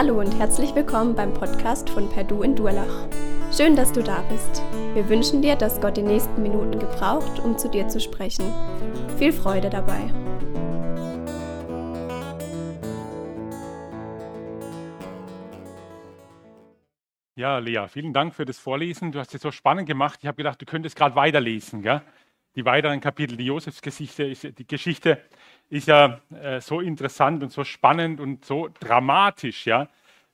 Hallo und herzlich willkommen beim Podcast von Perdu in Durlach. Schön, dass du da bist. Wir wünschen dir, dass Gott die nächsten Minuten gebraucht, um zu dir zu sprechen. Viel Freude dabei. Ja, Lea, vielen Dank für das Vorlesen. Du hast es so spannend gemacht. Ich habe gedacht, du könntest gerade weiterlesen. Gell? Die weiteren Kapitel, die Josefsgeschichte, ist, die Geschichte ist ja äh, so interessant und so spannend und so dramatisch, ja,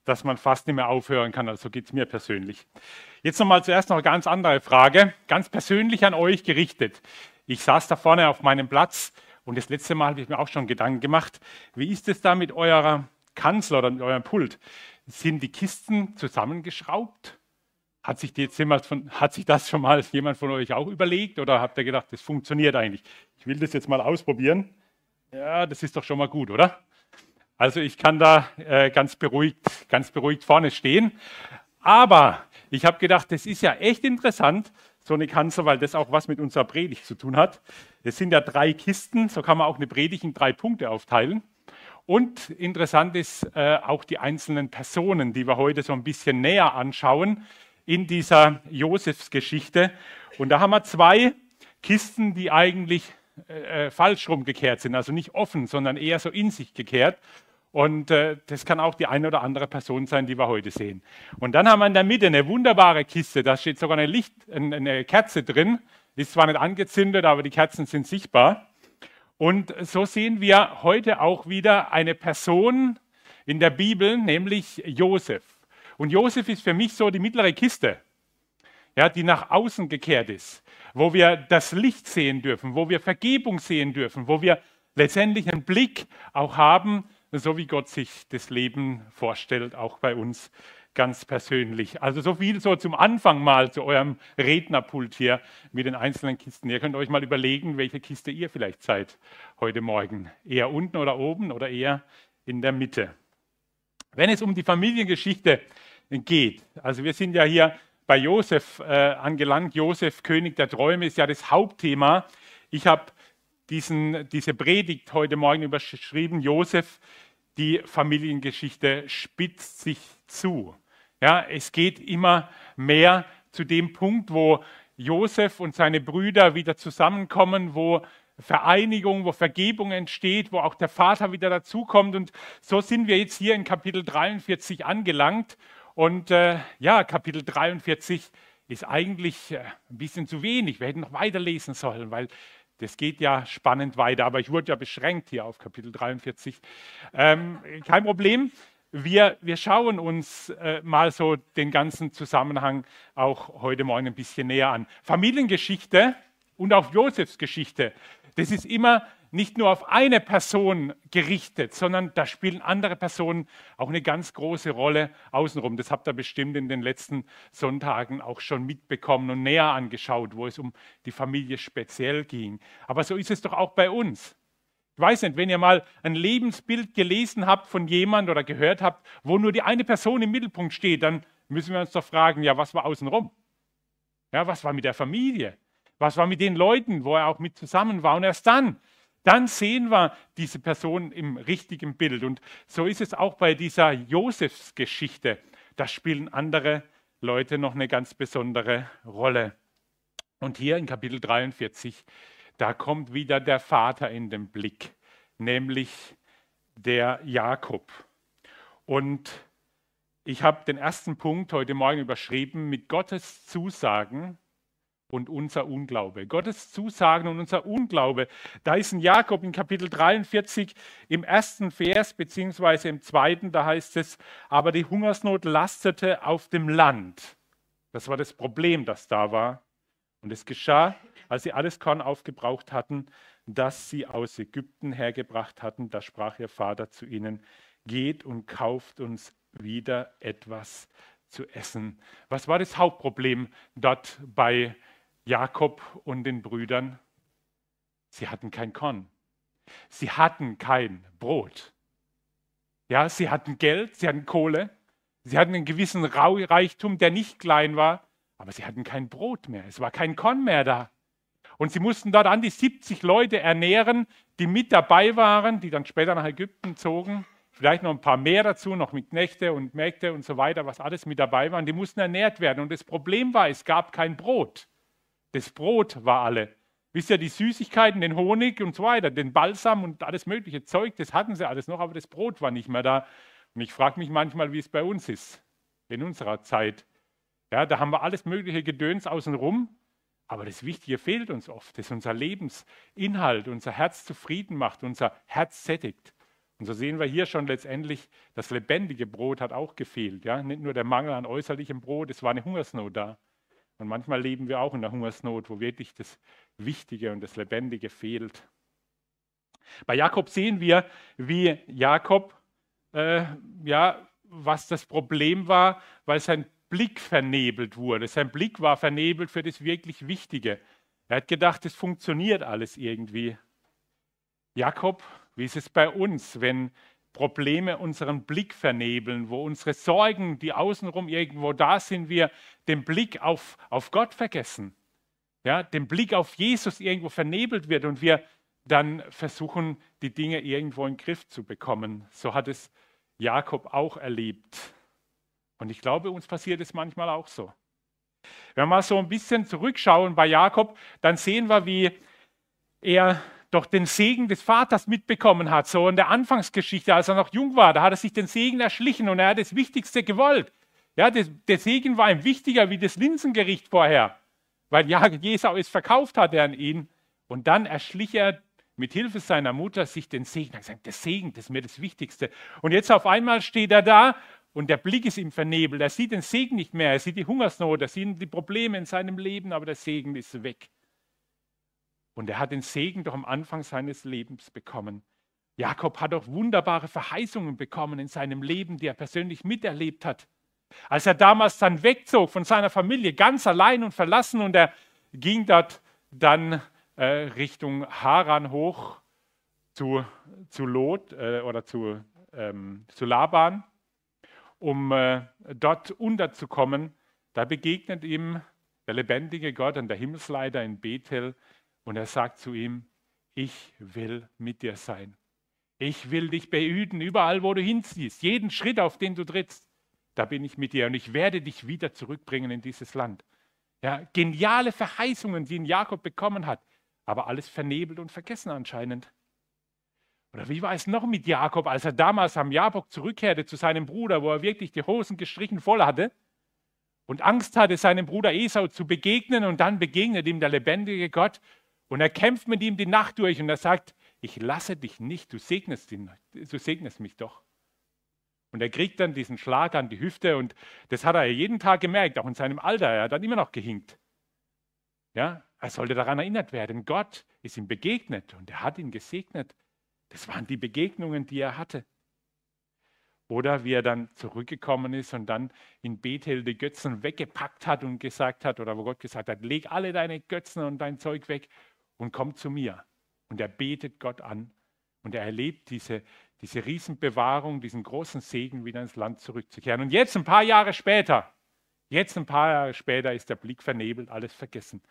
dass man fast nicht mehr aufhören kann. Also so geht es mir persönlich. Jetzt nochmal zuerst noch eine ganz andere Frage, ganz persönlich an euch gerichtet. Ich saß da vorne auf meinem Platz und das letzte Mal habe ich mir auch schon Gedanken gemacht, wie ist es da mit eurer Kanzler oder mit eurem Pult? sind die Kisten zusammengeschraubt? Hat sich, von, hat sich, das schon mal jemand von euch auch überlegt oder habt ihr gedacht, das funktioniert eigentlich? Ich will das jetzt mal ausprobieren. Ja, das ist doch schon mal gut, oder? Also ich kann da äh, ganz, beruhigt, ganz beruhigt vorne stehen. Aber ich habe gedacht, das ist ja echt interessant, so eine Kanzel, weil das auch was mit unserer Predigt zu tun hat. Es sind ja drei Kisten, so kann man auch eine Predigt in drei Punkte aufteilen. Und interessant ist äh, auch die einzelnen Personen, die wir heute so ein bisschen näher anschauen in dieser Josefsgeschichte. Und da haben wir zwei Kisten, die eigentlich äh, äh, falsch rumgekehrt sind, also nicht offen, sondern eher so in sich gekehrt. Und äh, das kann auch die eine oder andere Person sein, die wir heute sehen. Und dann haben wir in der Mitte eine wunderbare Kiste, da steht sogar eine, Licht, eine Kerze drin, ist zwar nicht angezündet, aber die Kerzen sind sichtbar. Und so sehen wir heute auch wieder eine Person in der Bibel, nämlich Josef. Und Josef ist für mich so die mittlere Kiste, ja, die nach außen gekehrt ist, wo wir das Licht sehen dürfen, wo wir Vergebung sehen dürfen, wo wir letztendlich einen Blick auch haben, so wie Gott sich das Leben vorstellt, auch bei uns ganz persönlich. Also so viel so zum Anfang mal zu eurem Rednerpult hier mit den einzelnen Kisten. Ihr könnt euch mal überlegen, welche Kiste ihr vielleicht seid heute Morgen. Eher unten oder oben oder eher in der Mitte. Wenn es um die Familiengeschichte geht, also wir sind ja hier bei Josef äh, angelangt. Josef, König der Träume, ist ja das Hauptthema. Ich habe diese Predigt heute Morgen überschrieben, Josef, die Familiengeschichte spitzt sich zu. Ja, es geht immer mehr zu dem Punkt, wo Josef und seine Brüder wieder zusammenkommen, wo Vereinigung, wo Vergebung entsteht, wo auch der Vater wieder dazukommt. Und so sind wir jetzt hier in Kapitel 43 angelangt. Und äh, ja, Kapitel 43 ist eigentlich äh, ein bisschen zu wenig. Wir hätten noch weiterlesen sollen, weil das geht ja spannend weiter. Aber ich wurde ja beschränkt hier auf Kapitel 43. Ähm, kein Problem. Wir, wir schauen uns äh, mal so den ganzen Zusammenhang auch heute Morgen ein bisschen näher an. Familiengeschichte und auch Josefs Geschichte, das ist immer nicht nur auf eine Person gerichtet, sondern da spielen andere Personen auch eine ganz große Rolle außenrum. Das habt ihr bestimmt in den letzten Sonntagen auch schon mitbekommen und näher angeschaut, wo es um die Familie speziell ging. Aber so ist es doch auch bei uns. Ich weiß nicht, wenn ihr mal ein Lebensbild gelesen habt von jemand oder gehört habt, wo nur die eine Person im Mittelpunkt steht, dann müssen wir uns doch fragen, ja, was war außenrum? Ja, was war mit der Familie? Was war mit den Leuten, wo er auch mit zusammen war? Und erst dann, dann sehen wir diese Person im richtigen Bild. Und so ist es auch bei dieser Josefsgeschichte. Da spielen andere Leute noch eine ganz besondere Rolle. Und hier in Kapitel 43 da kommt wieder der Vater in den Blick, nämlich der Jakob. Und ich habe den ersten Punkt heute Morgen überschrieben mit Gottes Zusagen und unser Unglaube. Gottes Zusagen und unser Unglaube. Da ist ein Jakob in Kapitel 43 im ersten Vers, beziehungsweise im zweiten, da heißt es, aber die Hungersnot lastete auf dem Land. Das war das Problem, das da war. Und es geschah, als sie alles Korn aufgebraucht hatten, das sie aus Ägypten hergebracht hatten, da sprach ihr Vater zu ihnen, geht und kauft uns wieder etwas zu essen. Was war das Hauptproblem dort bei Jakob und den Brüdern? Sie hatten kein Korn. Sie hatten kein Brot. Ja, sie hatten Geld, sie hatten Kohle, sie hatten einen gewissen Reichtum, der nicht klein war, aber sie hatten kein Brot mehr. Es war kein Korn mehr da. Und sie mussten dort an die 70 Leute ernähren, die mit dabei waren, die dann später nach Ägypten zogen. vielleicht noch ein paar mehr dazu, noch mit Knechte und Mägde und so weiter, was alles mit dabei waren. Die mussten ernährt werden. Und das Problem war, es gab kein Brot. Das Brot war alle. Wisst ihr, die Süßigkeiten, den Honig und so weiter, den Balsam und alles mögliche Zeug, das hatten sie alles noch, aber das Brot war nicht mehr da. Und ich frage mich manchmal, wie es bei uns ist, in unserer Zeit. Ja, da haben wir alles mögliche Gedöns außenrum, aber das Wichtige fehlt uns oft, dass unser Lebensinhalt, unser Herz zufrieden macht, unser Herz sättigt. Und so sehen wir hier schon letztendlich, das lebendige Brot hat auch gefehlt. Ja? Nicht nur der Mangel an äußerlichem Brot, es war eine Hungersnot da. Und manchmal leben wir auch in der Hungersnot, wo wirklich das Wichtige und das Lebendige fehlt. Bei Jakob sehen wir, wie Jakob, äh, ja, was das Problem war, weil sein Blick vernebelt wurde. Sein Blick war vernebelt für das wirklich Wichtige. Er hat gedacht, es funktioniert alles irgendwie. Jakob, wie ist es bei uns, wenn Probleme unseren Blick vernebeln, wo unsere Sorgen, die außenrum irgendwo da sind, wir den Blick auf, auf Gott vergessen. Ja, den Blick auf Jesus irgendwo vernebelt wird und wir dann versuchen, die Dinge irgendwo in den Griff zu bekommen. So hat es Jakob auch erlebt. Und ich glaube, uns passiert es manchmal auch so. Wenn wir mal so ein bisschen zurückschauen bei Jakob, dann sehen wir, wie er doch den Segen des Vaters mitbekommen hat, so in der Anfangsgeschichte, als er noch jung war, da hat er sich den Segen erschlichen und er hat das Wichtigste gewollt. Ja, das, der Segen war ihm wichtiger wie das Linsengericht vorher, weil ja, Jesau es verkauft hatte an ihn. Und dann erschlich er mit Hilfe seiner Mutter sich den Segen. Er hat gesagt, der Segen, das ist mir das Wichtigste. Und jetzt auf einmal steht er da und der Blick ist ihm vernebelt. Er sieht den Segen nicht mehr, er sieht die Hungersnot, er sieht die Probleme in seinem Leben, aber der Segen ist weg. Und er hat den Segen doch am Anfang seines Lebens bekommen. Jakob hat doch wunderbare Verheißungen bekommen in seinem Leben, die er persönlich miterlebt hat. Als er damals dann wegzog von seiner Familie, ganz allein und verlassen, und er ging dort dann äh, Richtung Haran hoch zu, zu Lot äh, oder zu, ähm, zu Laban, um äh, dort unterzukommen, da begegnet ihm der lebendige Gott an der Himmelsleiter in Bethel und er sagt zu ihm, ich will mit dir sein. Ich will dich behüten, überall, wo du hinziehst, jeden Schritt, auf den du trittst. Da bin ich mit dir und ich werde dich wieder zurückbringen in dieses Land. Ja, geniale Verheißungen, die ihn Jakob bekommen hat, aber alles vernebelt und vergessen anscheinend. Oder wie war es noch mit Jakob, als er damals am Jabok zurückkehrte zu seinem Bruder, wo er wirklich die Hosen gestrichen voll hatte und Angst hatte, seinem Bruder Esau zu begegnen und dann begegnet ihm der lebendige Gott und er kämpft mit ihm die Nacht durch und er sagt, ich lasse dich nicht, du segnest, ihn, du segnest mich doch. Und er kriegt dann diesen Schlag an die Hüfte und das hat er jeden Tag gemerkt, auch in seinem Alter. Er hat dann immer noch gehinkt. Ja, er sollte daran erinnert werden, Gott ist ihm begegnet und er hat ihn gesegnet. Das waren die Begegnungen, die er hatte. Oder wie er dann zurückgekommen ist und dann in Bethel die Götzen weggepackt hat und gesagt hat, oder wo Gott gesagt hat, leg alle deine Götzen und dein Zeug weg und kommt zu mir. Und er betet Gott an und er erlebt diese, diese Riesenbewahrung, diesen großen Segen, wieder ins Land zurückzukehren. Und jetzt, ein paar Jahre später, jetzt ein paar Jahre später ist der Blick vernebelt, alles vergessen.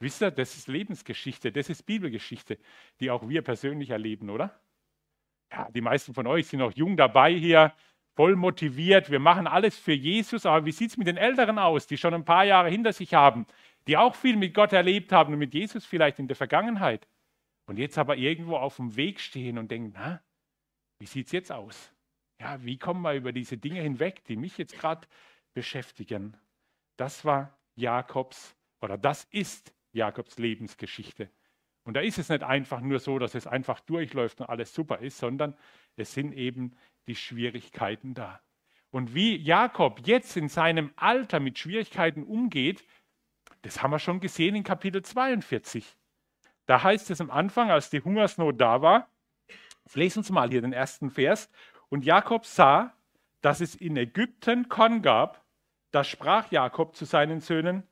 Wisst ihr, das ist Lebensgeschichte, das ist Bibelgeschichte, die auch wir persönlich erleben, oder? Ja, die meisten von euch sind noch jung dabei hier, voll motiviert. Wir machen alles für Jesus, aber wie sieht es mit den Älteren aus, die schon ein paar Jahre hinter sich haben? Die auch viel mit Gott erlebt haben und mit Jesus vielleicht in der Vergangenheit und jetzt aber irgendwo auf dem Weg stehen und denken, na, wie sieht es jetzt aus? Ja, wie kommen wir über diese Dinge hinweg, die mich jetzt gerade beschäftigen? Das war Jakobs oder das ist Jakobs Lebensgeschichte. Und da ist es nicht einfach nur so, dass es einfach durchläuft und alles super ist, sondern es sind eben die Schwierigkeiten da. Und wie Jakob jetzt in seinem Alter mit Schwierigkeiten umgeht, das haben wir schon gesehen in Kapitel 42. Da heißt es am Anfang, als die Hungersnot da war, lesen Sie mal hier den ersten Vers. Und Jakob sah, dass es in Ägypten Korn gab. Da sprach Jakob zu seinen Söhnen,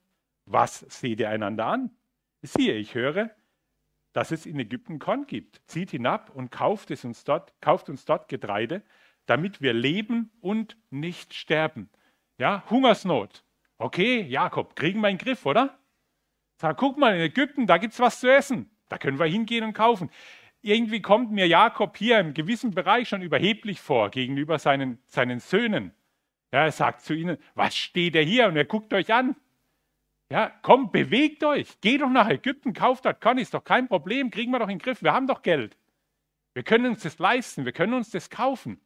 was seht ihr einander an? Siehe, ich höre, dass es in Ägypten Korn gibt. Zieht hinab und kauft, es uns dort, kauft uns dort Getreide, damit wir leben und nicht sterben. Ja, Hungersnot. Okay, Jakob, kriegen wir einen Griff, oder? Sag, guck mal, in Ägypten, da gibt es was zu essen. Da können wir hingehen und kaufen. irgendwie kommt mir Jakob hier im gewissen Bereich schon überheblich vor gegenüber seinen, seinen Söhnen. Ja, er sagt zu ihnen, was steht er hier? Und er guckt euch an. Ja, komm, bewegt euch. Geht doch nach Ägypten, kauft dort Korn, ist doch kein Problem, kriegen wir doch in den Griff. Wir haben doch Geld. Wir können uns das leisten, wir können uns das kaufen.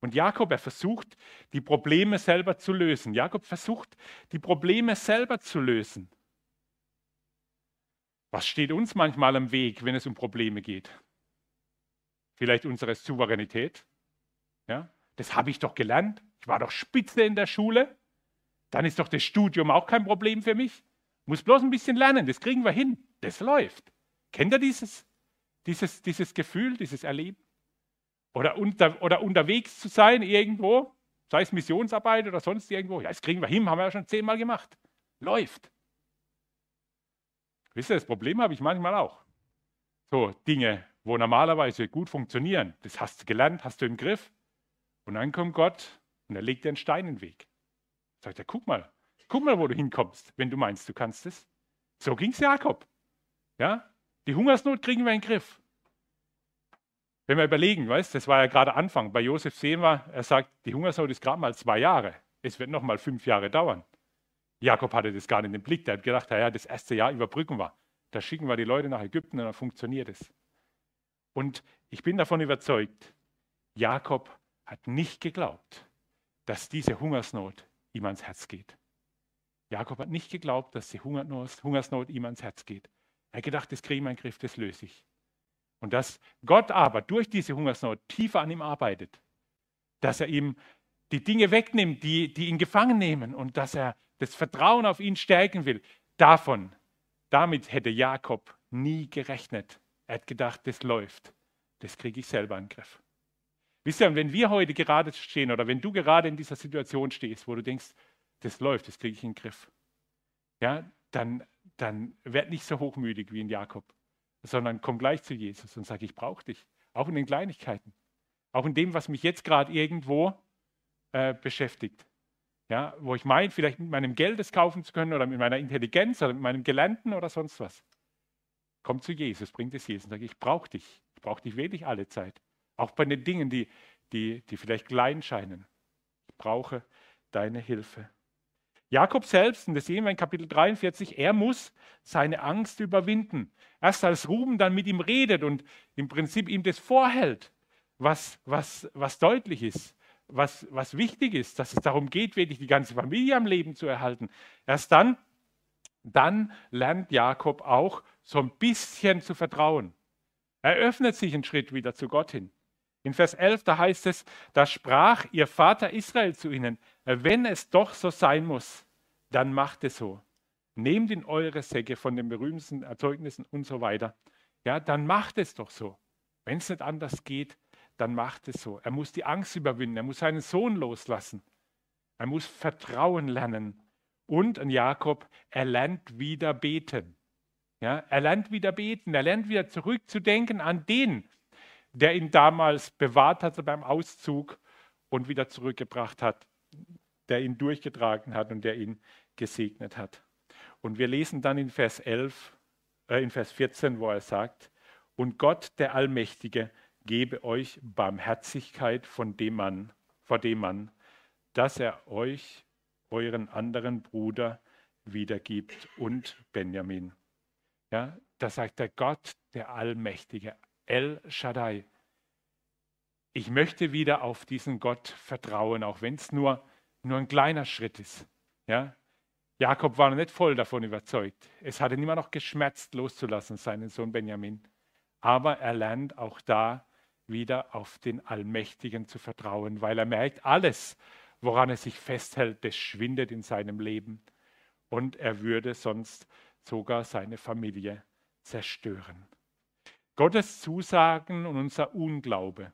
Und Jakob, er versucht, die Probleme selber zu lösen. Jakob versucht, die Probleme selber zu lösen. Was steht uns manchmal am Weg, wenn es um Probleme geht? Vielleicht unsere Souveränität. Ja, das habe ich doch gelernt. Ich war doch Spitze in der Schule dann ist doch das Studium auch kein Problem für mich. Muss bloß ein bisschen lernen, das kriegen wir hin. Das läuft. Kennt ihr dieses, dieses, dieses Gefühl, dieses Erleben? Oder, unter, oder unterwegs zu sein irgendwo, sei es Missionsarbeit oder sonst irgendwo. Ja, das kriegen wir hin, haben wir ja schon zehnmal gemacht. Läuft. Wisst ihr, das Problem habe ich manchmal auch. So Dinge, wo normalerweise gut funktionieren, das hast du gelernt, hast du im Griff. Und dann kommt Gott und er legt dir einen Stein in den Weg. Sagt er, guck mal, guck mal, wo du hinkommst, wenn du meinst, du kannst es. So ging es Jakob. Ja? Die Hungersnot kriegen wir in den Griff. Wenn wir überlegen, weißt, das war ja gerade Anfang. Bei Josef sehen wir, er sagt, die Hungersnot ist gerade mal zwei Jahre. Es wird noch mal fünf Jahre dauern. Jakob hatte das gar nicht im Blick. Der hat gedacht, ja, das erste Jahr überbrücken wir. Da schicken wir die Leute nach Ägypten und dann funktioniert es. Und ich bin davon überzeugt, Jakob hat nicht geglaubt, dass diese Hungersnot ihm ans Herz geht. Jakob hat nicht geglaubt, dass die Hungersnot ihm ans Herz geht. Er hat gedacht, das kriege ich meinen Griff, das löse ich. Und dass Gott aber durch diese Hungersnot tiefer an ihm arbeitet, dass er ihm die Dinge wegnimmt, die, die ihn gefangen nehmen und dass er das Vertrauen auf ihn stärken will, davon, damit hätte Jakob nie gerechnet. Er hat gedacht, das läuft, das kriege ich selber in den Griff. Wisst ihr, wenn wir heute gerade stehen oder wenn du gerade in dieser Situation stehst, wo du denkst, das läuft, das kriege ich in den Griff, ja, dann, dann werd nicht so hochmütig wie in Jakob, sondern komm gleich zu Jesus und sag, ich brauche dich, auch in den Kleinigkeiten, auch in dem, was mich jetzt gerade irgendwo äh, beschäftigt. Ja, wo ich meine, vielleicht mit meinem Geld es kaufen zu können oder mit meiner Intelligenz oder mit meinem Gelernten oder sonst was. Komm zu Jesus, bringt es Jesus und sag, ich brauche dich. Ich brauche dich wirklich alle Zeit. Auch bei den Dingen, die, die, die vielleicht klein scheinen. Ich brauche deine Hilfe. Jakob selbst, und das sehen wir in Kapitel 43, er muss seine Angst überwinden. Erst als Ruben dann mit ihm redet und im Prinzip ihm das vorhält, was, was, was deutlich ist, was, was wichtig ist, dass es darum geht, wirklich die ganze Familie am Leben zu erhalten. Erst dann, dann lernt Jakob auch so ein bisschen zu vertrauen. Er öffnet sich einen Schritt wieder zu Gott hin. In Vers 11, da heißt es, da sprach ihr Vater Israel zu ihnen, wenn es doch so sein muss, dann macht es so. Nehmt in eure Säcke von den berühmten Erzeugnissen und so weiter. Ja, dann macht es doch so. Wenn es nicht anders geht, dann macht es so. Er muss die Angst überwinden, er muss seinen Sohn loslassen. Er muss Vertrauen lernen. Und an Jakob, er lernt wieder beten. Ja, er lernt wieder beten, er lernt wieder zurückzudenken an den, der ihn damals bewahrt hatte beim Auszug und wieder zurückgebracht hat, der ihn durchgetragen hat und der ihn gesegnet hat. Und wir lesen dann in Vers 11, äh, in Vers 14, wo er sagt, und Gott, der Allmächtige, gebe euch Barmherzigkeit von dem Mann, vor dem Mann, dass er euch, euren anderen Bruder, wiedergibt und Benjamin. Ja, da sagt der Gott, der Allmächtige, El Shaddai. Ich möchte wieder auf diesen Gott vertrauen, auch wenn es nur, nur ein kleiner Schritt ist. Ja? Jakob war noch nicht voll davon überzeugt. Es hat ihn immer noch geschmerzt, loszulassen, seinen Sohn Benjamin. Aber er lernt auch da wieder auf den Allmächtigen zu vertrauen, weil er merkt, alles, woran er sich festhält, das schwindet in seinem Leben. Und er würde sonst sogar seine Familie zerstören. Gottes Zusagen und unser Unglaube.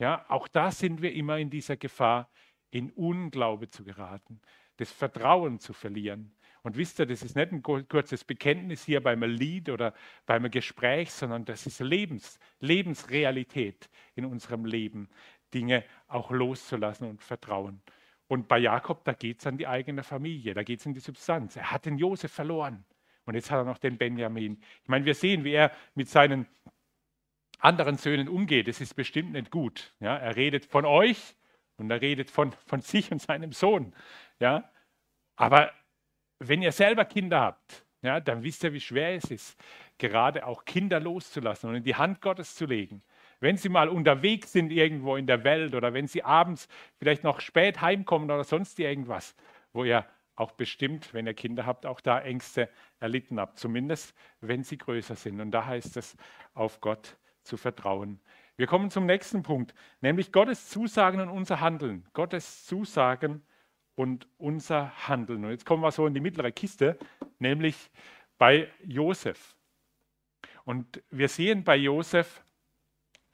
Ja, auch da sind wir immer in dieser Gefahr, in Unglaube zu geraten, das Vertrauen zu verlieren. Und wisst ihr, das ist nicht ein kurzes Bekenntnis hier beim Lied oder beim Gespräch, sondern das ist Lebens, Lebensrealität in unserem Leben, Dinge auch loszulassen und vertrauen. Und bei Jakob, da geht es an die eigene Familie, da geht es um die Substanz. Er hat den Josef verloren. Und jetzt hat er noch den Benjamin. Ich meine, wir sehen, wie er mit seinen anderen Söhnen umgeht, das ist bestimmt nicht gut. Ja, er redet von euch und er redet von, von sich und seinem Sohn. Ja, aber wenn ihr selber Kinder habt, ja, dann wisst ihr, wie schwer es ist, gerade auch Kinder loszulassen und in die Hand Gottes zu legen. Wenn sie mal unterwegs sind irgendwo in der Welt oder wenn sie abends vielleicht noch spät heimkommen oder sonst irgendwas, wo ihr auch bestimmt, wenn ihr Kinder habt, auch da Ängste erlitten habt, zumindest wenn sie größer sind. Und da heißt es, auf Gott zu vertrauen. Wir kommen zum nächsten Punkt, nämlich Gottes Zusagen und unser Handeln. Gottes Zusagen und unser Handeln. Und jetzt kommen wir so in die mittlere Kiste, nämlich bei Josef. Und wir sehen bei Josef,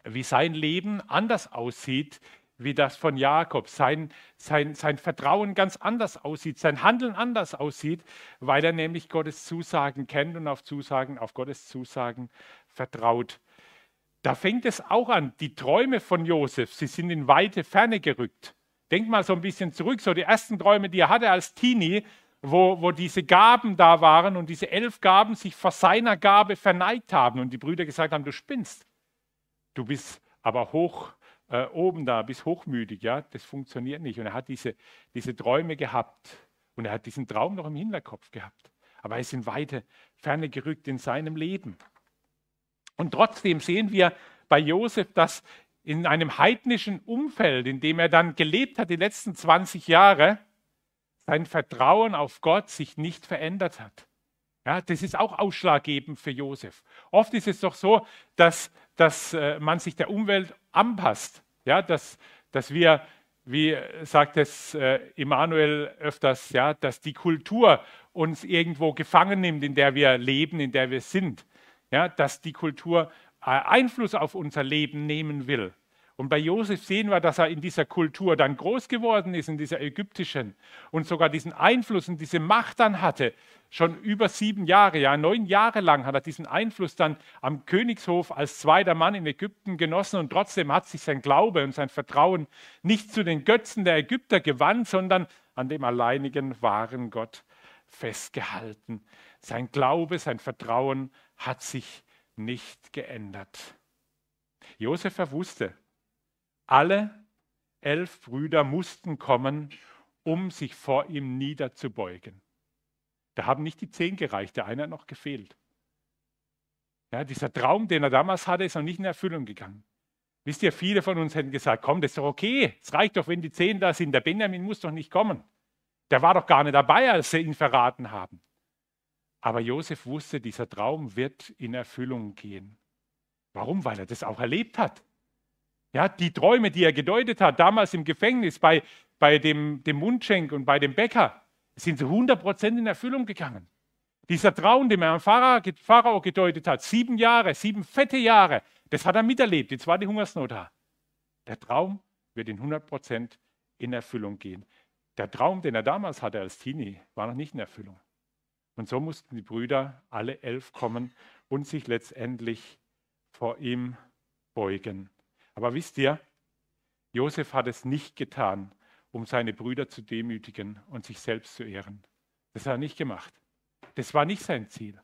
wie sein Leben anders aussieht wie das von Jakob. Sein, sein, sein Vertrauen ganz anders aussieht, sein Handeln anders aussieht, weil er nämlich Gottes Zusagen kennt und auf Zusagen, auf Gottes Zusagen vertraut. Da fängt es auch an. Die Träume von Josef, sie sind in weite Ferne gerückt. Denk mal so ein bisschen zurück, so die ersten Träume, die er hatte als Teenie, wo, wo diese Gaben da waren und diese elf Gaben sich vor seiner Gabe verneigt haben und die Brüder gesagt haben, du spinnst. Du bist aber hoch äh, oben da, bist hochmütig, ja, das funktioniert nicht. Und er hat diese, diese Träume gehabt und er hat diesen Traum noch im Hinterkopf gehabt. Aber er ist in weite Ferne gerückt in seinem Leben. Und trotzdem sehen wir bei Josef, dass in einem heidnischen Umfeld, in dem er dann gelebt hat die letzten 20 Jahre, sein Vertrauen auf Gott sich nicht verändert hat. Ja, das ist auch ausschlaggebend für Josef. Oft ist es doch so, dass, dass äh, man sich der Umwelt anpasst. Ja, dass, dass wir, wie sagt es äh, Immanuel öfters, ja, dass die Kultur uns irgendwo gefangen nimmt, in der wir leben, in der wir sind. Ja, dass die Kultur äh, Einfluss auf unser Leben nehmen will. Und bei Josef sehen wir, dass er in dieser Kultur dann groß geworden ist, in dieser ägyptischen, und sogar diesen Einfluss und diese Macht dann hatte. Schon über sieben Jahre, ja, neun Jahre lang hat er diesen Einfluss dann am Königshof als zweiter Mann in Ägypten genossen und trotzdem hat sich sein Glaube und sein Vertrauen nicht zu den Götzen der Ägypter gewandt, sondern an dem alleinigen wahren Gott festgehalten. Sein Glaube, sein Vertrauen hat sich nicht geändert. Josef wusste, alle elf Brüder mussten kommen, um sich vor ihm niederzubeugen. Da haben nicht die zehn gereicht, der eine hat noch gefehlt. Ja, dieser Traum, den er damals hatte, ist noch nicht in Erfüllung gegangen. Wisst ihr, viele von uns hätten gesagt, komm, das ist doch okay, es reicht doch, wenn die zehn da sind, der Benjamin muss doch nicht kommen. Der war doch gar nicht dabei, als sie ihn verraten haben. Aber Josef wusste, dieser Traum wird in Erfüllung gehen. Warum? Weil er das auch erlebt hat. Ja, die Träume, die er gedeutet hat, damals im Gefängnis bei, bei dem, dem Mundschenk und bei dem Bäcker, sind zu 100 Prozent in Erfüllung gegangen. Dieser Traum, den er am Pharao gedeutet hat, sieben Jahre, sieben fette Jahre, das hat er miterlebt. Jetzt war die Hungersnot da. Der Traum wird in 100 Prozent in Erfüllung gehen. Der Traum, den er damals hatte als Teenie, war noch nicht in Erfüllung. Und so mussten die Brüder, alle elf, kommen und sich letztendlich vor ihm beugen. Aber wisst ihr, Josef hat es nicht getan, um seine Brüder zu demütigen und sich selbst zu ehren. Das hat er nicht gemacht. Das war nicht sein Ziel,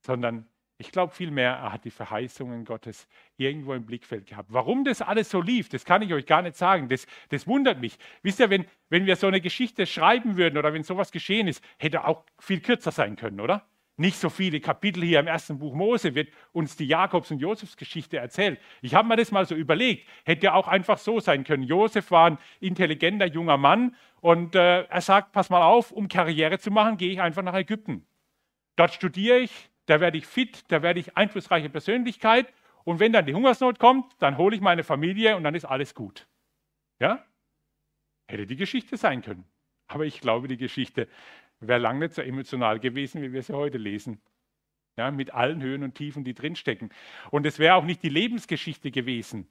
sondern ich glaube vielmehr, er hat die Verheißungen Gottes irgendwo im Blickfeld gehabt. Warum das alles so lief, das kann ich euch gar nicht sagen. Das, das wundert mich. Wisst ihr, wenn, wenn wir so eine Geschichte schreiben würden oder wenn sowas geschehen ist, hätte auch viel kürzer sein können, oder? Nicht so viele Kapitel hier im ersten Buch Mose wird uns die Jakobs- und Josefsgeschichte erzählt. Ich habe mir das mal so überlegt. Hätte auch einfach so sein können. Josef war ein intelligenter junger Mann und äh, er sagt: Pass mal auf, um Karriere zu machen, gehe ich einfach nach Ägypten. Dort studiere ich, da werde ich fit, da werde ich einflussreiche Persönlichkeit. Und wenn dann die Hungersnot kommt, dann hole ich meine Familie und dann ist alles gut. Ja? Hätte die Geschichte sein können. Aber ich glaube, die Geschichte wäre lange nicht so emotional gewesen, wie wir sie heute lesen. Ja, mit allen Höhen und Tiefen, die drinstecken. Und es wäre auch nicht die Lebensgeschichte gewesen,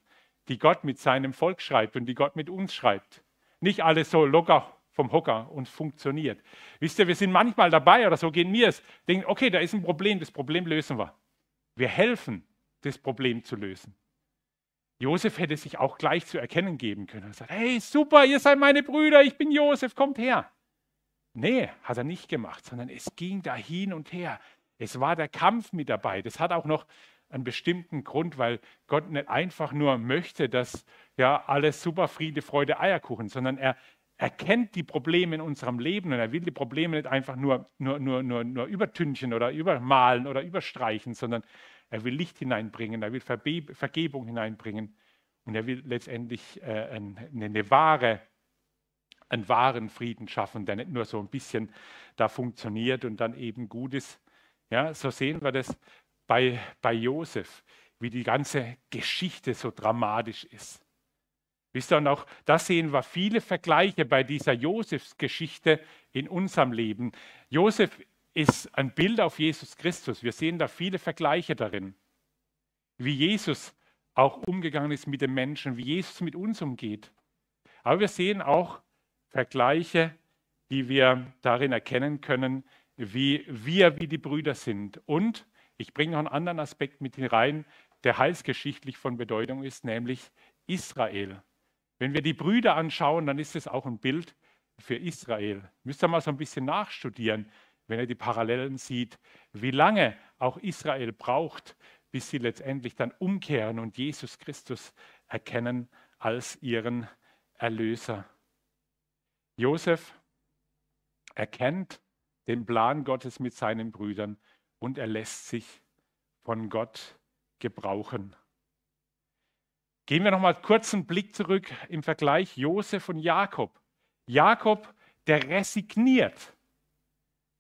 die Gott mit seinem Volk schreibt und die Gott mit uns schreibt. Nicht alles so locker vom Hocker und funktioniert. Wisst ihr, wir sind manchmal dabei, oder so gehen wir es, denken, okay, da ist ein Problem, das Problem lösen wir. Wir helfen, das Problem zu lösen. Josef hätte sich auch gleich zu erkennen geben können. Er sagt, hey, super, ihr seid meine Brüder, ich bin Josef, kommt her. Nee, hat er nicht gemacht, sondern es ging da hin und her. Es war der Kampf mit dabei. Das hat auch noch einen bestimmten Grund, weil Gott nicht einfach nur möchte, dass ja alles super Friede, Freude, Eierkuchen, sondern er erkennt die Probleme in unserem Leben und er will die Probleme nicht einfach nur, nur, nur, nur, nur übertünchen oder übermalen oder überstreichen, sondern er will Licht hineinbringen, er will Vergebung hineinbringen und er will letztendlich äh, eine, eine wahre, einen wahren Frieden schaffen, der nicht nur so ein bisschen da funktioniert und dann eben gut ist. Ja, so sehen wir das bei, bei Josef, wie die ganze Geschichte so dramatisch ist. Wisst ihr, und auch da sehen wir viele Vergleiche bei dieser Josefs-Geschichte in unserem Leben. Josef ist ein Bild auf Jesus Christus. Wir sehen da viele Vergleiche darin. Wie Jesus auch umgegangen ist mit den Menschen, wie Jesus mit uns umgeht. Aber wir sehen auch Vergleiche, die wir darin erkennen können, wie wir wie die Brüder sind. Und ich bringe noch einen anderen Aspekt mit hinein, der heilsgeschichtlich von Bedeutung ist, nämlich Israel. Wenn wir die Brüder anschauen, dann ist es auch ein Bild für Israel. Müsst ihr mal so ein bisschen nachstudieren, wenn ihr die Parallelen sieht, wie lange auch Israel braucht, bis sie letztendlich dann umkehren und Jesus Christus erkennen als ihren Erlöser. Josef erkennt den Plan Gottes mit seinen Brüdern und er lässt sich von Gott gebrauchen. Gehen wir noch mal kurz einen Blick zurück im Vergleich Josef und Jakob. Jakob, der resigniert.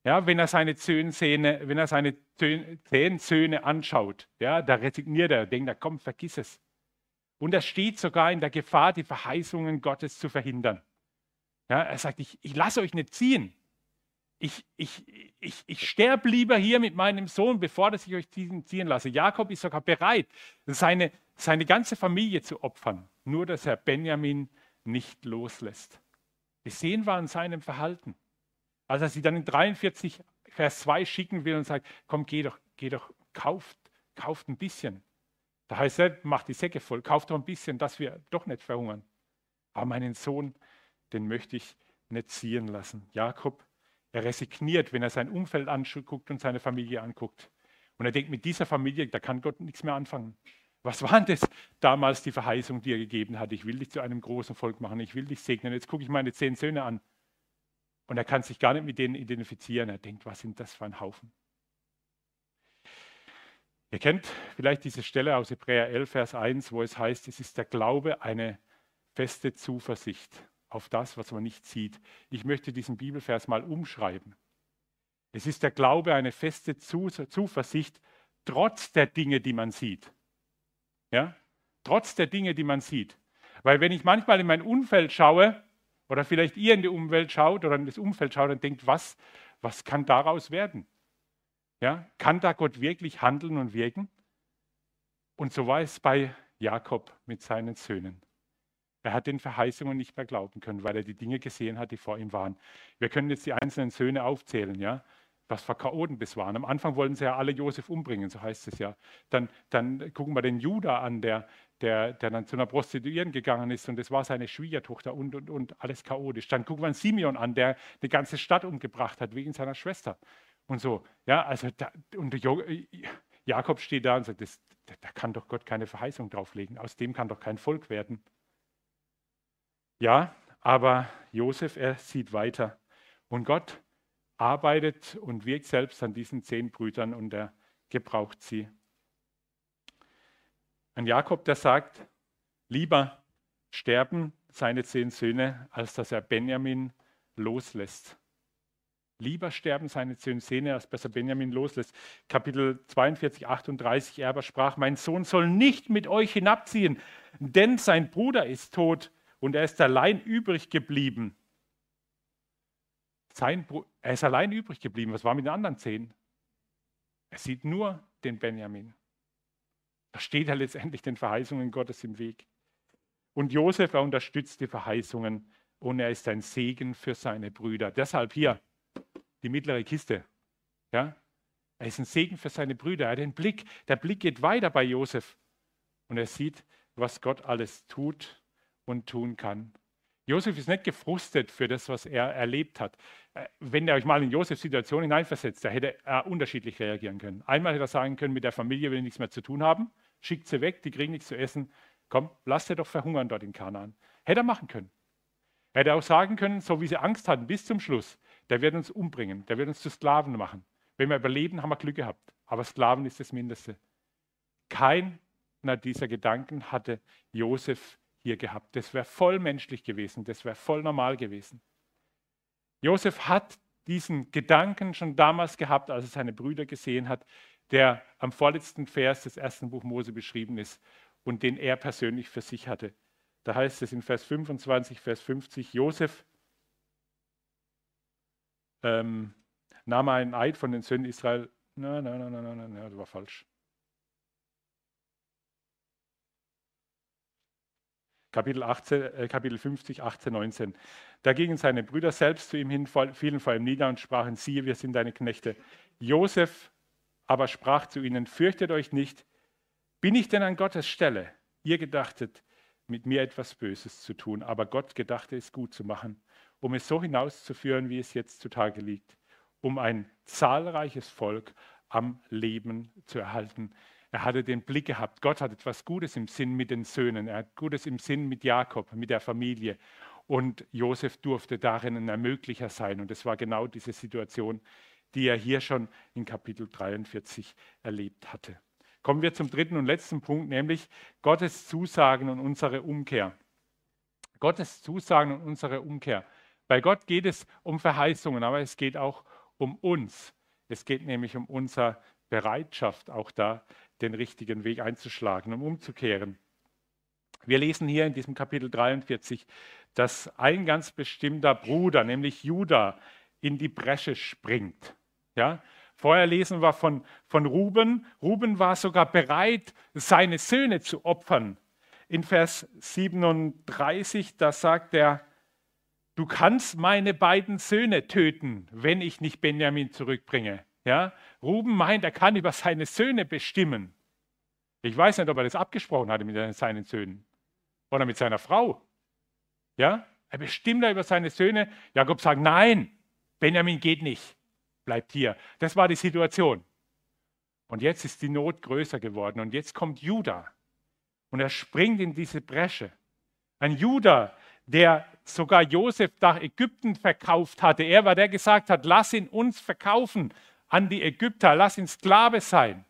Ja, wenn er seine zehn wenn er seine zehn anschaut, ja, da resigniert er, denkt er, komm, vergiss es. Und er steht sogar in der Gefahr, die Verheißungen Gottes zu verhindern. Ja, er sagt, ich, ich lasse euch nicht ziehen ich, ich, ich, ich sterbe lieber hier mit meinem Sohn, bevor dass ich euch ziehen lasse. Jakob ist sogar bereit, seine, seine ganze Familie zu opfern, nur dass er Benjamin nicht loslässt. Wir sehen wir an seinem Verhalten. Als er sie dann in 43, Vers 2 schicken will und sagt, komm, geh doch, geh doch, kauft, kauft ein bisschen. Da heißt er, macht die Säcke voll, kauft doch ein bisschen, dass wir doch nicht verhungern. Aber meinen Sohn, den möchte ich nicht ziehen lassen. Jakob er resigniert, wenn er sein Umfeld anguckt und seine Familie anguckt. Und er denkt, mit dieser Familie, da kann Gott nichts mehr anfangen. Was waren das damals die Verheißung, die er gegeben hat? Ich will dich zu einem großen Volk machen, ich will dich segnen. Jetzt gucke ich meine zehn Söhne an. Und er kann sich gar nicht mit denen identifizieren. Er denkt, was sind das für ein Haufen? Ihr kennt vielleicht diese Stelle aus Hebräer 11, Vers 1, wo es heißt, es ist der Glaube eine feste Zuversicht auf das, was man nicht sieht. Ich möchte diesen Bibelvers mal umschreiben. Es ist der Glaube eine feste Zuversicht trotz der Dinge, die man sieht. Ja? Trotz der Dinge, die man sieht. Weil wenn ich manchmal in mein Umfeld schaue, oder vielleicht ihr in die Umwelt schaut oder in das Umfeld schaut und denkt, was, was kann daraus werden? Ja? Kann da Gott wirklich handeln und wirken? Und so war es bei Jakob mit seinen Söhnen. Er hat den Verheißungen nicht mehr glauben können, weil er die Dinge gesehen hat, die vor ihm waren. Wir können jetzt die einzelnen Söhne aufzählen, ja, was für Chaoten das waren. Am Anfang wollten sie ja alle Josef umbringen, so heißt es ja. Dann, dann gucken wir den Judah an, der, der, der dann zu einer Prostituierten gegangen ist und das war seine Schwiegertochter und, und, und alles chaotisch. Dann gucken wir Simeon an, der die ganze Stadt umgebracht hat wegen seiner Schwester und so. Ja, also da, und Jakob steht da und sagt, das, da kann doch Gott keine Verheißung drauflegen. Aus dem kann doch kein Volk werden. Ja, aber Josef, er sieht weiter. Und Gott arbeitet und wirkt selbst an diesen zehn Brüdern und er gebraucht sie. Ein Jakob, der sagt, lieber sterben seine zehn Söhne, als dass er Benjamin loslässt. Lieber sterben seine zehn Söhne, als dass er Benjamin loslässt. Kapitel 42, 38, er aber sprach, mein Sohn soll nicht mit euch hinabziehen, denn sein Bruder ist tot und er ist allein übrig geblieben. Sein, er ist allein übrig geblieben. Was war mit den anderen zehn? Er sieht nur den Benjamin. Da steht er letztendlich den Verheißungen Gottes im Weg. Und Josef, er unterstützt die Verheißungen und er ist ein Segen für seine Brüder. Deshalb hier die mittlere Kiste. Ja? Er ist ein Segen für seine Brüder. Er hat den Blick, der Blick geht weiter bei Josef und er sieht, was Gott alles tut und tun kann. Josef ist nicht gefrustet für das, was er erlebt hat. Äh, wenn er euch mal in Josefs Situation hineinversetzt, da hätte er unterschiedlich reagieren können. Einmal hätte er sagen können, mit der Familie will ich nichts mehr zu tun haben, schickt sie weg, die kriegen nichts zu essen. Komm, lasst sie doch verhungern dort in Kanaan. Hätte er machen können. Er hätte auch sagen können, so wie sie Angst hatten bis zum Schluss, der wird uns umbringen, der wird uns zu Sklaven machen. Wenn wir überleben, haben wir Glück gehabt. Aber Sklaven ist das Mindeste. Keiner dieser Gedanken hatte Josef hier gehabt. Das wäre voll menschlich gewesen, das wäre voll normal gewesen. Josef hat diesen Gedanken schon damals gehabt, als er seine Brüder gesehen hat, der am vorletzten Vers des ersten Buch Mose beschrieben ist und den er persönlich für sich hatte. Da heißt es in Vers 25, Vers 50, Josef ähm, nahm einen Eid von den Söhnen Israel. Nein, nein, nein, nein, nein, nein, das war falsch. Kapitel, 18, äh, Kapitel 50, 18, 19. Da gingen seine Brüder selbst zu ihm hin, fielen vor ihm nieder und sprachen, siehe, wir sind deine Knechte. Josef aber sprach zu ihnen, fürchtet euch nicht, bin ich denn an Gottes Stelle? Ihr gedachtet, mit mir etwas Böses zu tun, aber Gott gedachte es gut zu machen, um es so hinauszuführen, wie es jetzt zutage liegt, um ein zahlreiches Volk am Leben zu erhalten. Er hatte den Blick gehabt, Gott hat etwas Gutes im Sinn mit den Söhnen, er hat Gutes im Sinn mit Jakob, mit der Familie. Und Josef durfte darin ein Ermöglicher sein. Und es war genau diese Situation, die er hier schon in Kapitel 43 erlebt hatte. Kommen wir zum dritten und letzten Punkt, nämlich Gottes Zusagen und unsere Umkehr. Gottes Zusagen und unsere Umkehr. Bei Gott geht es um Verheißungen, aber es geht auch um uns. Es geht nämlich um unsere Bereitschaft, auch da den richtigen Weg einzuschlagen, um umzukehren. Wir lesen hier in diesem Kapitel 43, dass ein ganz bestimmter Bruder, nämlich Judah, in die Bresche springt. Ja? Vorher lesen wir von, von Ruben. Ruben war sogar bereit, seine Söhne zu opfern. In Vers 37, da sagt er, du kannst meine beiden Söhne töten, wenn ich nicht Benjamin zurückbringe. Ja? Ruben meint, er kann über seine Söhne bestimmen. Ich weiß nicht, ob er das abgesprochen hatte mit seinen Söhnen oder mit seiner Frau. Ja? Er bestimmt da über seine Söhne. Jakob sagt, nein, Benjamin geht nicht, bleibt hier. Das war die Situation. Und jetzt ist die Not größer geworden und jetzt kommt Judah und er springt in diese Bresche. Ein Judah, der sogar Josef nach Ägypten verkauft hatte. Er war der gesagt hat, lass ihn uns verkaufen an die Ägypter, lass ihn Sklave sein.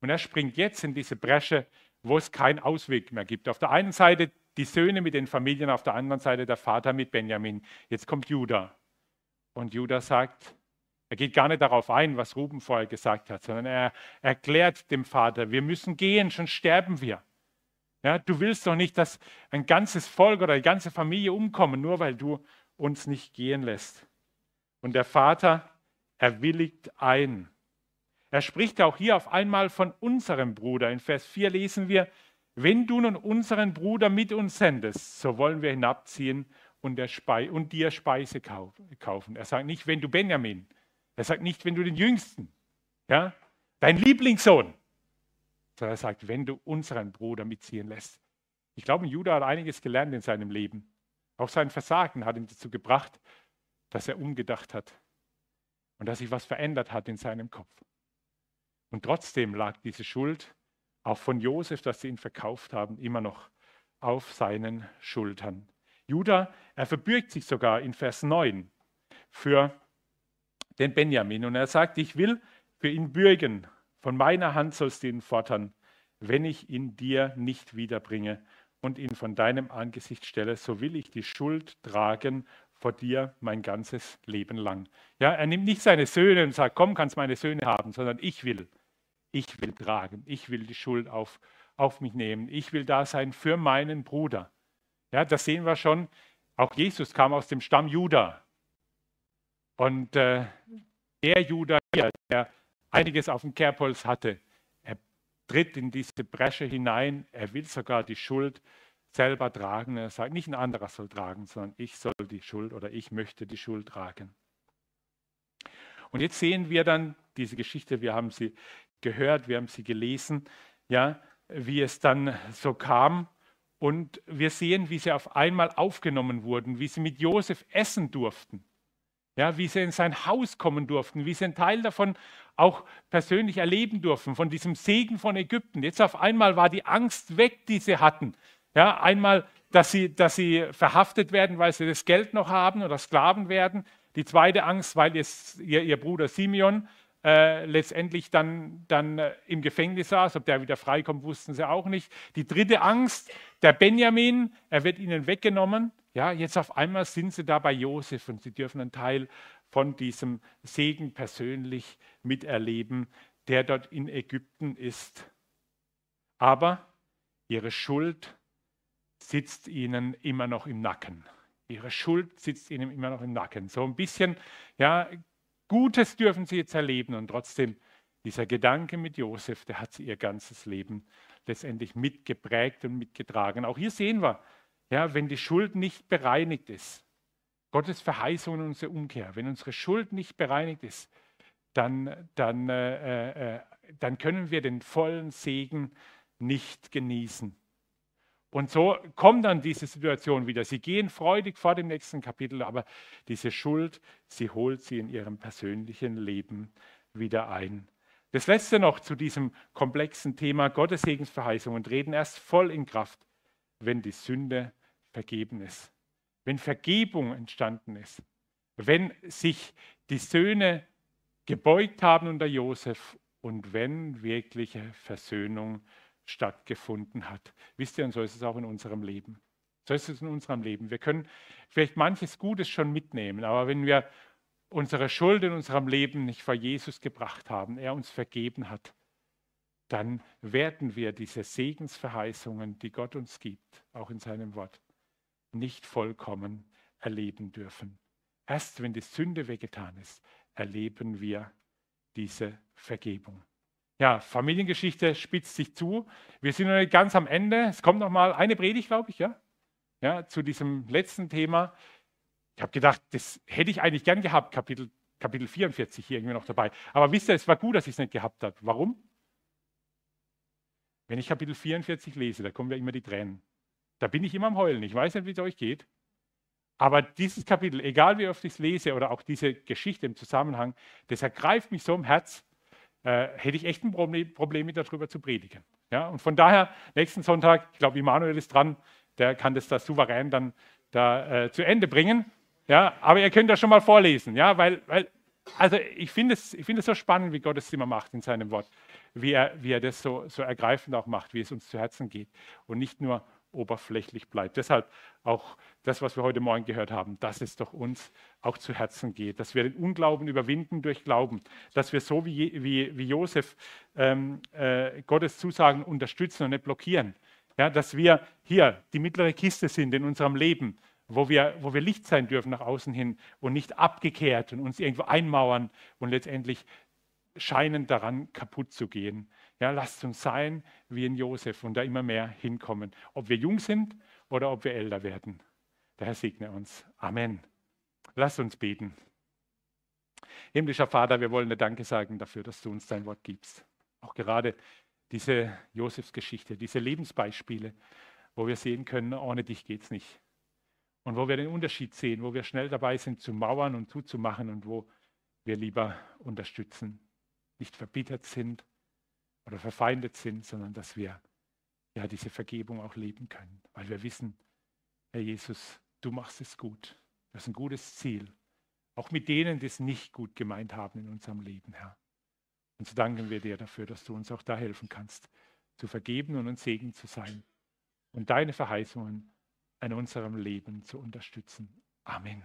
Und er springt jetzt in diese Bresche, wo es keinen Ausweg mehr gibt. Auf der einen Seite die Söhne mit den Familien, auf der anderen Seite der Vater mit Benjamin. Jetzt kommt Judah. Und Judah sagt, er geht gar nicht darauf ein, was Ruben vorher gesagt hat, sondern er erklärt dem Vater, wir müssen gehen, schon sterben wir. Ja, du willst doch nicht, dass ein ganzes Volk oder eine ganze Familie umkommen, nur weil du uns nicht gehen lässt. Und der Vater er willigt ein. Er spricht auch hier auf einmal von unserem Bruder. In Vers 4 lesen wir, wenn du nun unseren Bruder mit uns sendest, so wollen wir hinabziehen und, und dir Speise kaufen. Er sagt nicht, wenn du Benjamin. Er sagt nicht, wenn du den Jüngsten, ja, dein Lieblingssohn. Sondern er sagt, wenn du unseren Bruder mitziehen lässt. Ich glaube, Judah hat einiges gelernt in seinem Leben. Auch sein Versagen hat ihn dazu gebracht, dass er umgedacht hat und dass sich was verändert hat in seinem Kopf. Und trotzdem lag diese Schuld auch von Josef, dass sie ihn verkauft haben, immer noch auf seinen Schultern. Judah, er verbürgt sich sogar in Vers 9 für den Benjamin und er sagt, ich will für ihn bürgen, von meiner Hand sollst du ihn fordern, wenn ich ihn dir nicht wiederbringe und ihn von deinem Angesicht stelle, so will ich die Schuld tragen vor dir mein ganzes Leben lang. Ja, er nimmt nicht seine Söhne und sagt, komm, kannst meine Söhne haben, sondern ich will, ich will tragen, ich will die Schuld auf, auf mich nehmen, ich will da sein für meinen Bruder. Ja, das sehen wir schon. Auch Jesus kam aus dem Stamm Juda. Und äh, der Juda hier, der einiges auf dem Kerbholz hatte, er tritt in diese Bresche hinein, er will sogar die Schuld selber tragen. Er sagt, nicht ein anderer soll tragen, sondern ich soll die Schuld oder ich möchte die Schuld tragen. Und jetzt sehen wir dann diese Geschichte, wir haben sie gehört, wir haben sie gelesen, ja, wie es dann so kam. Und wir sehen, wie sie auf einmal aufgenommen wurden, wie sie mit Josef essen durften, ja, wie sie in sein Haus kommen durften, wie sie einen Teil davon auch persönlich erleben durften, von diesem Segen von Ägypten. Jetzt auf einmal war die Angst weg, die sie hatten. Ja, einmal, dass sie, dass sie verhaftet werden, weil sie das Geld noch haben oder Sklaven werden. Die zweite Angst, weil es, ihr, ihr Bruder Simeon äh, letztendlich dann, dann äh, im Gefängnis saß. Ob der wieder freikommt, wussten sie auch nicht. Die dritte Angst, der Benjamin, er wird ihnen weggenommen. Ja, jetzt auf einmal sind sie da bei Josef und sie dürfen einen Teil von diesem Segen persönlich miterleben, der dort in Ägypten ist. Aber ihre Schuld sitzt ihnen immer noch im Nacken. Ihre Schuld sitzt ihnen immer noch im Nacken. So ein bisschen ja, Gutes dürfen sie jetzt erleben und trotzdem dieser Gedanke mit Josef, der hat sie ihr ganzes Leben letztendlich mitgeprägt und mitgetragen. Auch hier sehen wir, ja, wenn die Schuld nicht bereinigt ist, Gottes Verheißung und unsere Umkehr, wenn unsere Schuld nicht bereinigt ist, dann, dann, äh, äh, dann können wir den vollen Segen nicht genießen. Und so kommt dann diese Situation wieder. Sie gehen freudig vor dem nächsten Kapitel, aber diese Schuld, sie holt sie in ihrem persönlichen Leben wieder ein. Das letzte noch zu diesem komplexen Thema Gottes Segensverheißungen treten erst voll in Kraft, wenn die Sünde vergeben ist, wenn Vergebung entstanden ist, wenn sich die Söhne gebeugt haben unter Josef und wenn wirkliche Versöhnung stattgefunden hat. Wisst ihr, und so ist es auch in unserem Leben. So ist es in unserem Leben. Wir können vielleicht manches Gutes schon mitnehmen, aber wenn wir unsere Schuld in unserem Leben nicht vor Jesus gebracht haben, er uns vergeben hat, dann werden wir diese Segensverheißungen, die Gott uns gibt, auch in seinem Wort, nicht vollkommen erleben dürfen. Erst wenn die Sünde weggetan ist, erleben wir diese Vergebung. Ja, Familiengeschichte spitzt sich zu. Wir sind noch nicht ganz am Ende. Es kommt noch mal eine Predigt, glaube ich, ja? ja, zu diesem letzten Thema. Ich habe gedacht, das hätte ich eigentlich gern gehabt, Kapitel, Kapitel 44 hier irgendwie noch dabei. Aber wisst ihr, es war gut, dass ich es nicht gehabt habe. Warum? Wenn ich Kapitel 44 lese, da kommen ja immer die Tränen. Da bin ich immer am Heulen. Ich weiß nicht, wie es euch geht. Aber dieses Kapitel, egal wie oft ich es lese oder auch diese Geschichte im Zusammenhang, das ergreift mich so im Herz, äh, hätte ich echt ein Problem, mit darüber zu predigen. Ja, und von daher, nächsten Sonntag, ich glaube, Immanuel ist dran, der kann das da souverän dann da äh, zu Ende bringen. Ja, aber ihr könnt das schon mal vorlesen, ja, weil, weil also ich finde es, find es so spannend, wie Gott es immer macht in seinem Wort, wie er, wie er das so, so ergreifend auch macht, wie es uns zu Herzen geht und nicht nur oberflächlich bleibt. Deshalb auch das, was wir heute Morgen gehört haben, dass es doch uns auch zu Herzen geht, dass wir den Unglauben überwinden durch Glauben, dass wir so wie, wie, wie Josef ähm, äh, Gottes Zusagen unterstützen und nicht blockieren. Ja, dass wir hier die mittlere Kiste sind in unserem Leben, wo wir, wo wir Licht sein dürfen nach außen hin und nicht abgekehrt und uns irgendwo einmauern und letztendlich scheinen daran kaputt zu gehen. Ja, lasst uns sein wie in Josef und da immer mehr hinkommen. Ob wir jung sind oder ob wir älter werden. Der Herr segne uns. Amen. Lasst uns beten. Himmlischer Vater, wir wollen dir Danke sagen dafür, dass du uns dein Wort gibst. Auch gerade diese Josefsgeschichte, diese Lebensbeispiele, wo wir sehen können, ohne dich geht es nicht. Und wo wir den Unterschied sehen, wo wir schnell dabei sind zu mauern und zuzumachen und wo wir lieber unterstützen, nicht verbittert sind, oder verfeindet sind, sondern dass wir ja diese Vergebung auch leben können, weil wir wissen, Herr Jesus, du machst es gut. Das ist ein gutes Ziel. Auch mit denen, die es nicht gut gemeint haben in unserem Leben, Herr. Und so danken wir dir dafür, dass du uns auch da helfen kannst, zu vergeben und ein Segen zu sein und deine Verheißungen in unserem Leben zu unterstützen. Amen.